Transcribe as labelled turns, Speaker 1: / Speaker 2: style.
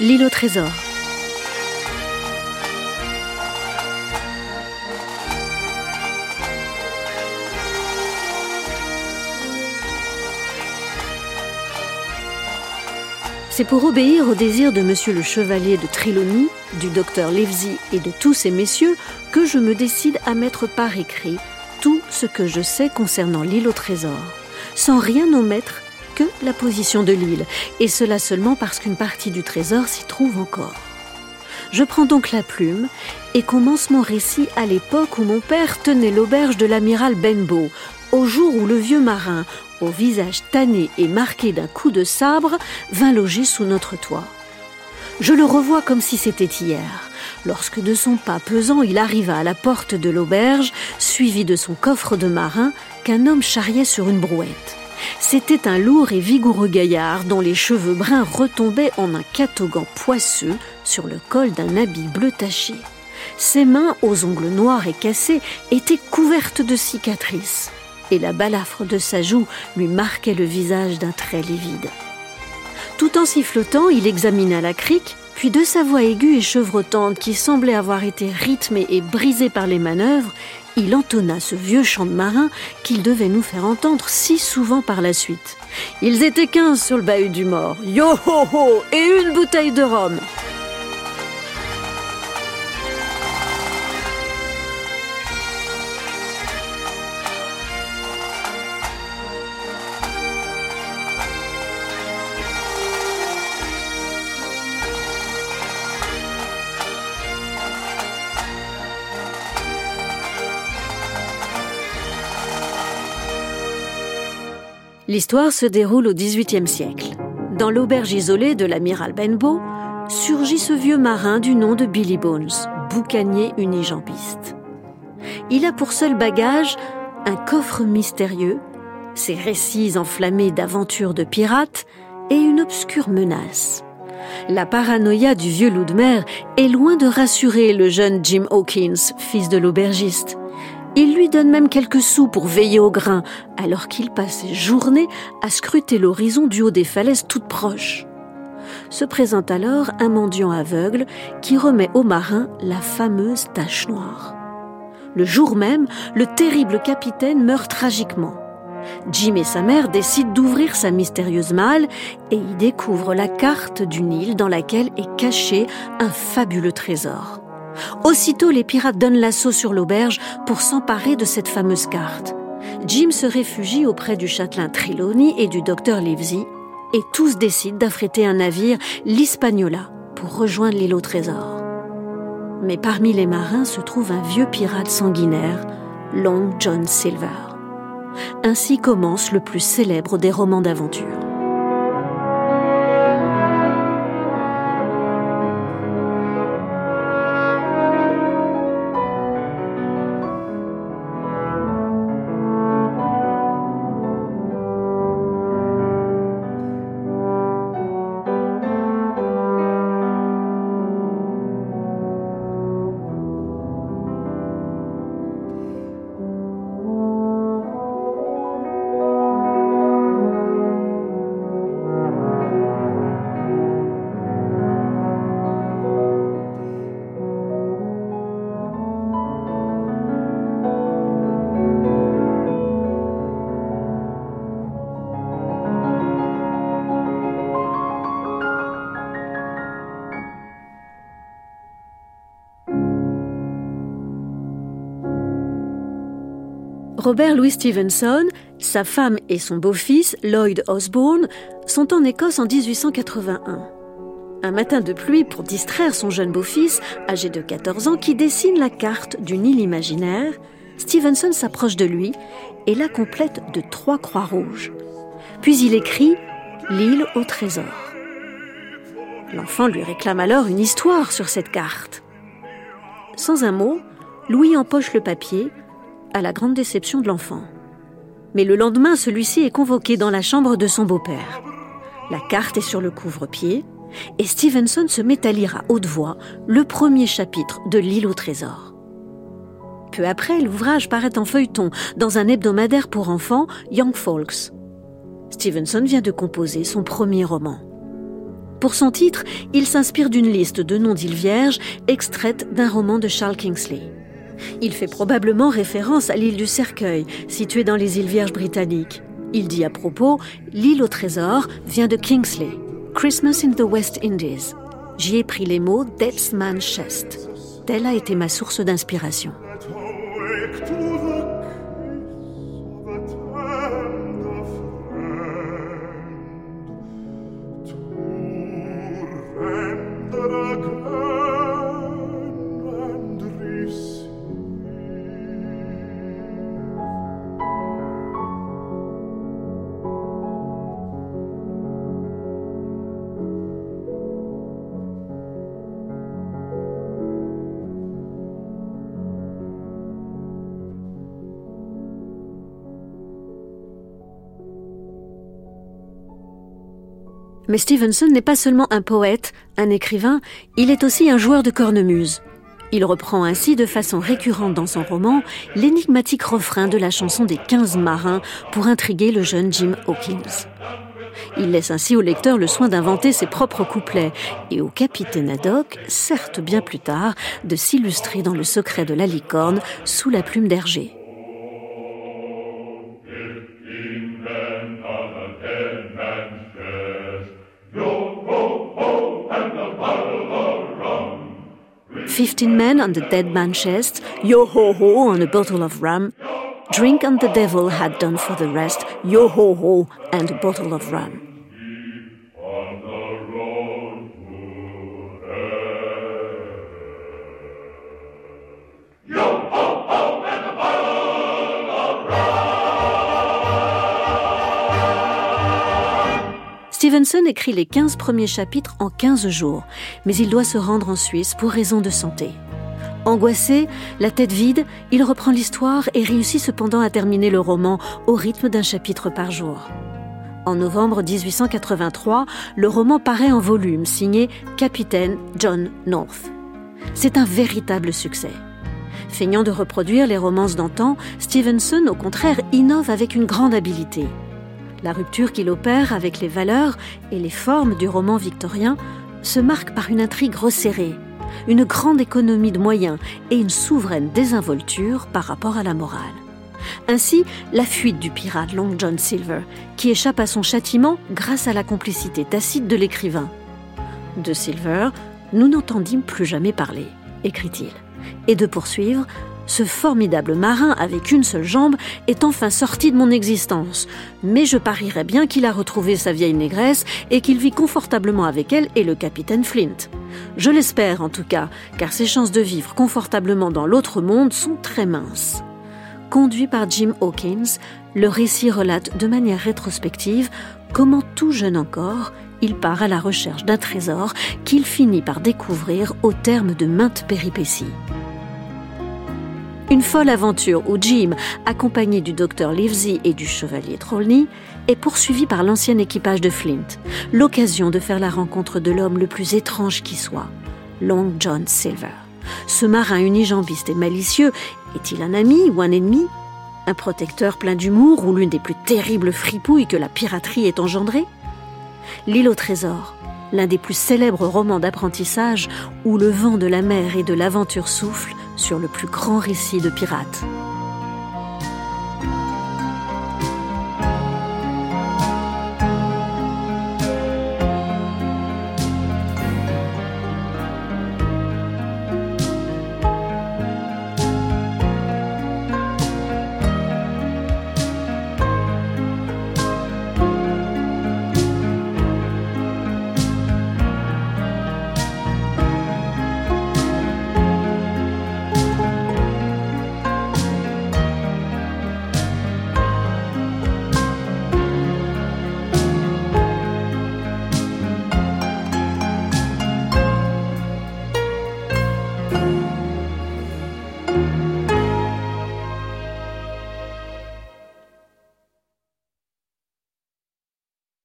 Speaker 1: L'île au trésor. C'est pour obéir au désir de monsieur le chevalier de Trilonie, du docteur Livesey et de tous ces messieurs que je me décide à mettre par écrit tout ce que je sais concernant l'île au trésor, sans rien omettre la position de l'île, et cela seulement parce qu'une partie du trésor s'y trouve encore. Je prends donc la plume et commence mon récit à l'époque où mon père tenait l'auberge de l'amiral Benbow, au jour où le vieux marin, au visage tanné et marqué d'un coup de sabre, vint loger sous notre toit. Je le revois comme si c'était hier, lorsque de son pas pesant il arriva à la porte de l'auberge, suivi de son coffre de marin qu'un homme charriait sur une brouette. C'était un lourd et vigoureux gaillard dont les cheveux bruns retombaient en un catogan poisseux sur le col d'un habit bleu taché. Ses mains, aux ongles noirs et cassés, étaient couvertes de cicatrices et la balafre de sa joue lui marquait le visage d'un trait livide. Tout en sifflotant, il examina la crique, puis de sa voix aiguë et chevrotante qui semblait avoir été rythmée et brisée par les manœuvres, il entonna ce vieux chant de marin qu'il devait nous faire entendre si souvent par la suite. Ils étaient quinze sur le bahut du mort. Yo ho ho Et une bouteille de rhum L'histoire se déroule au XVIIIe siècle. Dans l'auberge isolée de l'amiral Benbow, surgit ce vieux marin du nom de Billy Bones, boucanier unijambiste. Il a pour seul bagage un coffre mystérieux, ses récits enflammés d'aventures de pirates et une obscure menace. La paranoïa du vieux loup de mer est loin de rassurer le jeune Jim Hawkins, fils de l'aubergiste. Il lui donne même quelques sous pour veiller au grain, alors qu'il passe ses journées à scruter l'horizon du haut des falaises toutes proches. Se présente alors un mendiant aveugle qui remet au marin la fameuse tache noire. Le jour même, le terrible capitaine meurt tragiquement. Jim et sa mère décident d'ouvrir sa mystérieuse malle et y découvrent la carte d'une île dans laquelle est caché un fabuleux trésor. Aussitôt, les pirates donnent l'assaut sur l'auberge pour s'emparer de cette fameuse carte. Jim se réfugie auprès du châtelain Triloni et du docteur Livesey, et tous décident d'affréter un navire, l'Hispaniola, pour rejoindre l'île au trésor. Mais parmi les marins se trouve un vieux pirate sanguinaire, Long John Silver. Ainsi commence le plus célèbre des romans d'aventure. Robert Louis Stevenson, sa femme et son beau-fils, Lloyd Osborne, sont en Écosse en 1881. Un matin de pluie, pour distraire son jeune beau-fils, âgé de 14 ans, qui dessine la carte d'une île imaginaire, Stevenson s'approche de lui et la complète de trois croix rouges. Puis il écrit L'île au trésor. L'enfant lui réclame alors une histoire sur cette carte. Sans un mot, Louis empoche le papier, à la grande déception de l'enfant. Mais le lendemain, celui-ci est convoqué dans la chambre de son beau-père. La carte est sur le couvre-pied et Stevenson se met à lire à haute voix le premier chapitre de L'île au trésor. Peu après, l'ouvrage paraît en feuilleton dans un hebdomadaire pour enfants, Young Folks. Stevenson vient de composer son premier roman. Pour son titre, il s'inspire d'une liste de noms d'îles vierges extraite d'un roman de Charles Kingsley. Il fait probablement référence à l'île du Cercueil, située dans les îles Vierges britanniques. Il dit à propos L'île au trésor vient de Kingsley, Christmas in the West Indies. J'y ai pris les mots Death's Man Chest. Telle a été ma source d'inspiration. Mais Stevenson n'est pas seulement un poète, un écrivain, il est aussi un joueur de cornemuse. Il reprend ainsi de façon récurrente dans son roman l'énigmatique refrain de la chanson des 15 marins pour intriguer le jeune Jim Hawkins. Il laisse ainsi au lecteur le soin d'inventer ses propres couplets et au capitaine Haddock, certes bien plus tard, de s'illustrer dans le secret de la licorne sous la plume d'Hergé. Fifteen men on the dead man's chest, yo ho ho on a bottle of rum. Drink and the devil had done for the rest, yo ho ho and a bottle of rum. Stevenson écrit les 15 premiers chapitres en 15 jours, mais il doit se rendre en Suisse pour raison de santé. Angoissé, la tête vide, il reprend l'histoire et réussit cependant à terminer le roman au rythme d'un chapitre par jour. En novembre 1883, le roman paraît en volume, signé Capitaine John North. C'est un véritable succès. Feignant de reproduire les romances d'antan, Stevenson, au contraire, innove avec une grande habileté. La rupture qu'il opère avec les valeurs et les formes du roman victorien se marque par une intrigue resserrée, une grande économie de moyens et une souveraine désinvolture par rapport à la morale. Ainsi, la fuite du pirate Long John Silver, qui échappe à son châtiment grâce à la complicité tacite de l'écrivain. De Silver, nous n'entendîmes plus jamais parler, écrit-il, et de poursuivre ce formidable marin avec une seule jambe est enfin sorti de mon existence. Mais je parierais bien qu'il a retrouvé sa vieille négresse et qu'il vit confortablement avec elle et le capitaine Flint. Je l'espère en tout cas, car ses chances de vivre confortablement dans l'autre monde sont très minces. Conduit par Jim Hawkins, le récit relate de manière rétrospective comment tout jeune encore, il part à la recherche d'un trésor qu'il finit par découvrir au terme de maintes péripéties. Une folle aventure où Jim, accompagné du docteur Livesey et du chevalier Trollney, est poursuivi par l'ancien équipage de Flint, l'occasion de faire la rencontre de l'homme le plus étrange qui soit, Long John Silver. Ce marin unijambiste et malicieux est-il un ami ou un ennemi? Un protecteur plein d'humour ou l'une des plus terribles fripouilles que la piraterie ait engendrées? L'île au trésor, l'un des plus célèbres romans d'apprentissage où le vent de la mer et de l'aventure souffle sur le plus grand récit de pirates.